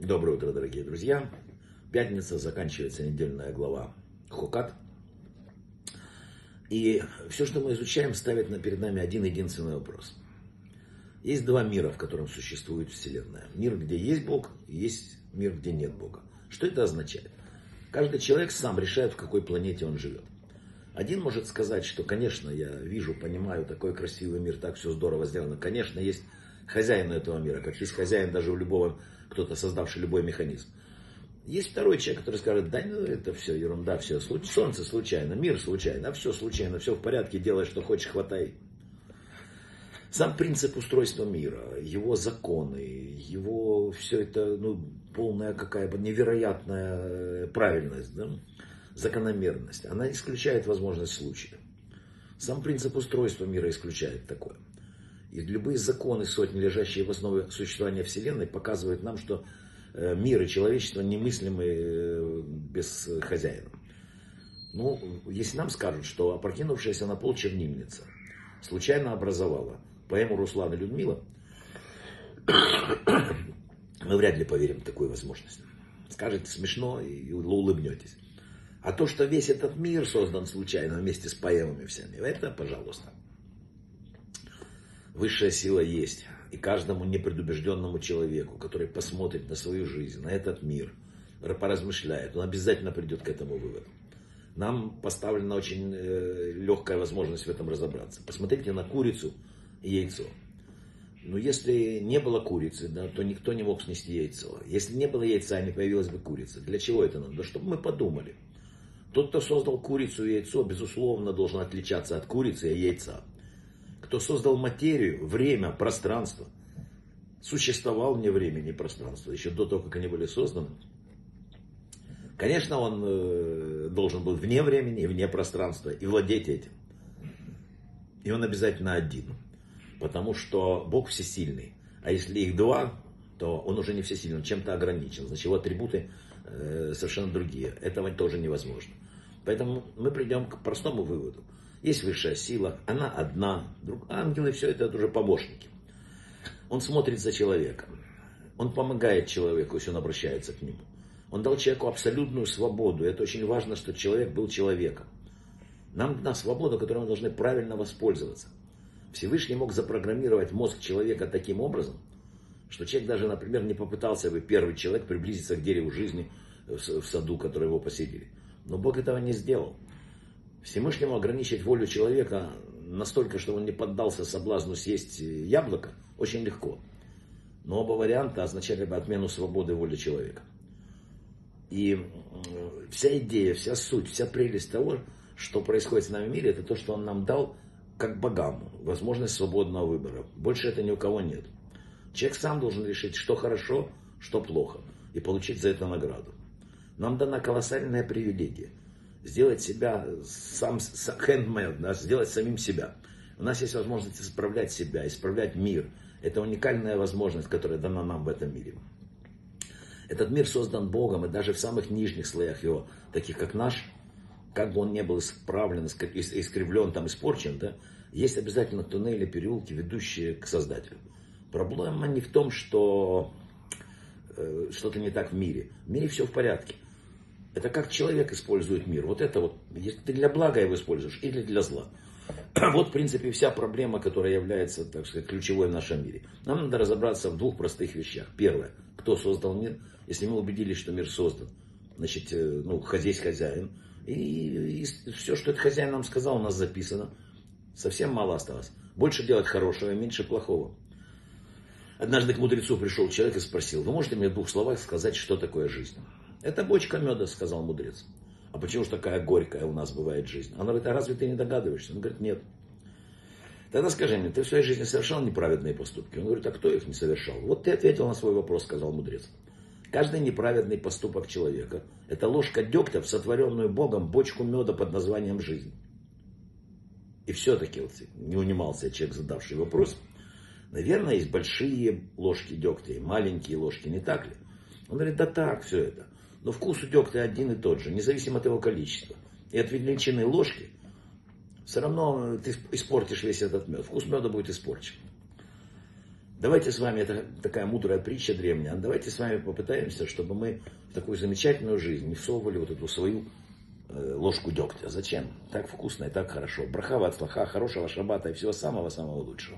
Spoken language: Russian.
Доброе утро, дорогие друзья. Пятница, заканчивается недельная глава Хукат. И все, что мы изучаем, ставит перед нами один единственный вопрос. Есть два мира, в котором существует Вселенная. Мир, где есть Бог, и есть мир, где нет Бога. Что это означает? Каждый человек сам решает, в какой планете он живет. Один может сказать, что, конечно, я вижу, понимаю, такой красивый мир, так все здорово сделано. Конечно, есть хозяин этого мира, как есть хозяин даже у любого, кто-то создавший любой механизм. Есть второй человек, который скажет, да ну это все ерунда, все, солнце случайно, мир случайно, а все случайно, все в порядке, делай, что хочешь, хватай. Сам принцип устройства мира, его законы, его все это, ну, полная какая-то невероятная правильность, да? закономерность, она исключает возможность случая. Сам принцип устройства мира исключает такое. И любые законы сотни, лежащие в основе существования Вселенной, показывают нам, что э, мир и человечество немыслимы э, без хозяина. Ну, если нам скажут, что опрокинувшаяся на пол чернильница случайно образовала поэму Руслана Людмила, мы вряд ли поверим в такую возможность. Скажете смешно и улыбнетесь. А то, что весь этот мир создан случайно вместе с поэмами всеми, это пожалуйста. Высшая сила есть. И каждому непредубежденному человеку, который посмотрит на свою жизнь, на этот мир, поразмышляет, он обязательно придет к этому выводу. Нам поставлена очень э, легкая возможность в этом разобраться. Посмотрите на курицу и яйцо. Но если не было курицы, да, то никто не мог снести яйцо. Если не было яйца, не появилась бы курица. Для чего это надо? Да чтобы мы подумали. Тот, кто создал курицу и яйцо, безусловно, должен отличаться от курицы и яйца. Кто создал материю, время, пространство, существовал вне времени и пространства, еще до того, как они были созданы. Конечно, он э, должен был вне времени и вне пространства и владеть этим. И он обязательно один. Потому что Бог всесильный. А если их два, то он уже не всесильный, он чем-то ограничен. Значит, его атрибуты э, совершенно другие. Этого тоже невозможно. Поэтому мы придем к простому выводу. Есть высшая сила, она одна. Друг, ангелы, все это, уже помощники. Он смотрит за человеком. Он помогает человеку, если он обращается к нему. Он дал человеку абсолютную свободу. Это очень важно, что человек был человеком. Нам дана свобода, которой мы должны правильно воспользоваться. Всевышний мог запрограммировать мозг человека таким образом, что человек даже, например, не попытался бы первый человек приблизиться к дереву жизни в саду, который его посетили. Но Бог этого не сделал. Всемышнему ограничить волю человека настолько, что он не поддался соблазну съесть яблоко, очень легко. Но оба варианта означали бы отмену свободы воли человека. И вся идея, вся суть, вся прелесть того, что происходит с нами в мире, это то, что он нам дал как богам, возможность свободного выбора. Больше это ни у кого нет. Человек сам должен решить, что хорошо, что плохо, и получить за это награду. Нам дана колоссальная привилегия сделать себя сам handmade, да, сделать самим себя. У нас есть возможность исправлять себя, исправлять мир. Это уникальная возможность, которая дана нам в этом мире. Этот мир создан Богом, и даже в самых нижних слоях его, таких как наш, как бы он не был исправлен, искривлен, там, испорчен, да, есть обязательно туннели, переулки, ведущие к Создателю. Проблема не в том, что э, что-то не так в мире. В мире все в порядке. Это как человек использует мир. Вот это вот, если ты для блага его используешь или для зла. Вот, в принципе, вся проблема, которая является, так сказать, ключевой в нашем мире. Нам надо разобраться в двух простых вещах. Первое, кто создал мир. Если мы убедились, что мир создан, значит, э, ну, здесь хозяин. И, и все, что этот хозяин нам сказал, у нас записано. Совсем мало осталось. Больше делать хорошего меньше плохого. Однажды к мудрецу пришел человек и спросил, вы можете мне в двух словах сказать, что такое жизнь? Это бочка меда, сказал мудрец. А почему же такая горькая у нас бывает жизнь? Она говорит, а разве ты не догадываешься? Он говорит, нет. Тогда скажи мне, ты в своей жизни совершал неправедные поступки? Он говорит, а кто их не совершал? Вот ты ответил на свой вопрос, сказал мудрец. Каждый неправедный поступок человека – это ложка дегтя в сотворенную Богом бочку меда под названием «жизнь». И все-таки вот, не унимался человек, задавший вопрос. Наверное, есть большие ложки дегтя и маленькие ложки, не так ли? Он говорит, да так, все это. Но вкус у дегтя один и тот же, независимо от его количества. И от величины ложки все равно ты испортишь весь этот мед. Вкус меда будет испорчен. Давайте с вами, это такая мудрая притча древняя, давайте с вами попытаемся, чтобы мы в такую замечательную жизнь не всовывали вот эту свою э, ложку дегтя. Зачем? Так вкусно и так хорошо. Брахава от слаха, хорошего шабата и всего самого-самого лучшего.